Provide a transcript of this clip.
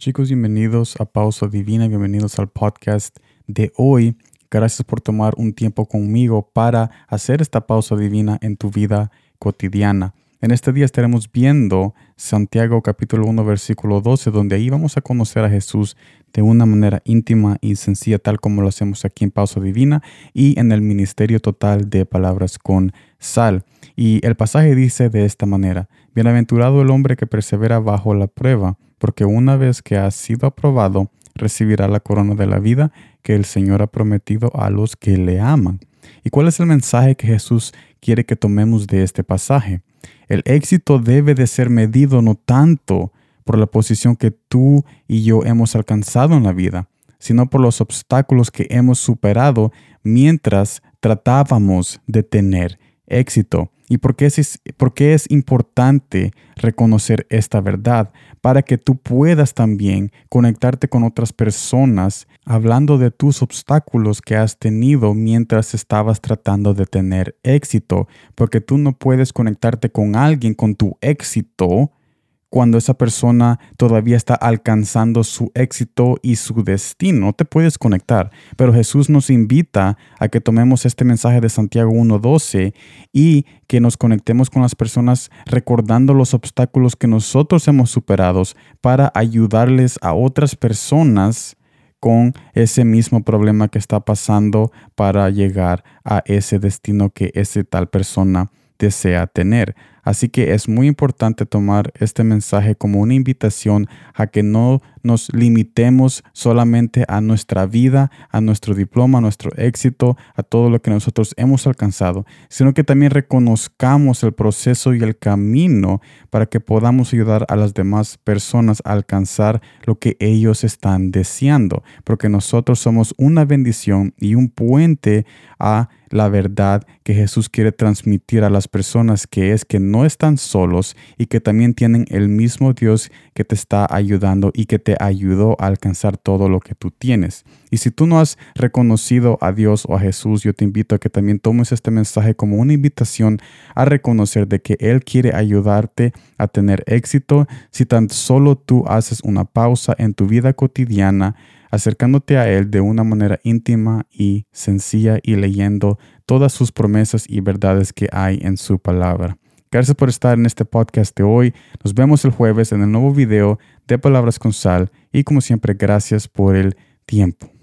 Chicos, bienvenidos a Pausa Divina, bienvenidos al podcast de hoy. Gracias por tomar un tiempo conmigo para hacer esta pausa divina en tu vida cotidiana. En este día estaremos viendo Santiago capítulo 1 versículo 12, donde ahí vamos a conocer a Jesús de una manera íntima y sencilla, tal como lo hacemos aquí en Pausa Divina y en el Ministerio Total de Palabras con Sal. Y el pasaje dice de esta manera, Bienaventurado el hombre que persevera bajo la prueba porque una vez que ha sido aprobado, recibirá la corona de la vida que el Señor ha prometido a los que le aman. ¿Y cuál es el mensaje que Jesús quiere que tomemos de este pasaje? El éxito debe de ser medido no tanto por la posición que tú y yo hemos alcanzado en la vida, sino por los obstáculos que hemos superado mientras tratábamos de tener éxito. ¿Y por qué, es, es importante reconocer esta verdad? Para que tú puedas también conectarte con otras personas hablando de tus obstáculos que has tenido mientras estabas tratando de tener éxito. Porque tú no puedes conectarte con alguien con tu éxito cuando esa persona todavía está alcanzando su éxito y su destino. No te puedes conectar, pero Jesús nos invita a que tomemos este mensaje de Santiago 1.12 y que nos conectemos con las personas recordando los obstáculos que nosotros hemos superado para ayudarles a otras personas con ese mismo problema que está pasando para llegar a ese destino que esa tal persona desea tener. Así que es muy importante tomar este mensaje como una invitación a que no nos limitemos solamente a nuestra vida, a nuestro diploma, a nuestro éxito, a todo lo que nosotros hemos alcanzado, sino que también reconozcamos el proceso y el camino para que podamos ayudar a las demás personas a alcanzar lo que ellos están deseando, porque nosotros somos una bendición y un puente a la verdad que Jesús quiere transmitir a las personas, que es que no están solos y que también tienen el mismo Dios que te está ayudando y que te ayudó a alcanzar todo lo que tú tienes. Y si tú no has reconocido a Dios o a Jesús, yo te invito a que también tomes este mensaje como una invitación a reconocer de que Él quiere ayudarte a tener éxito si tan solo tú haces una pausa en tu vida cotidiana acercándote a Él de una manera íntima y sencilla y leyendo todas sus promesas y verdades que hay en su palabra. Gracias por estar en este podcast de hoy. Nos vemos el jueves en el nuevo video de Palabras con Sal y como siempre gracias por el tiempo.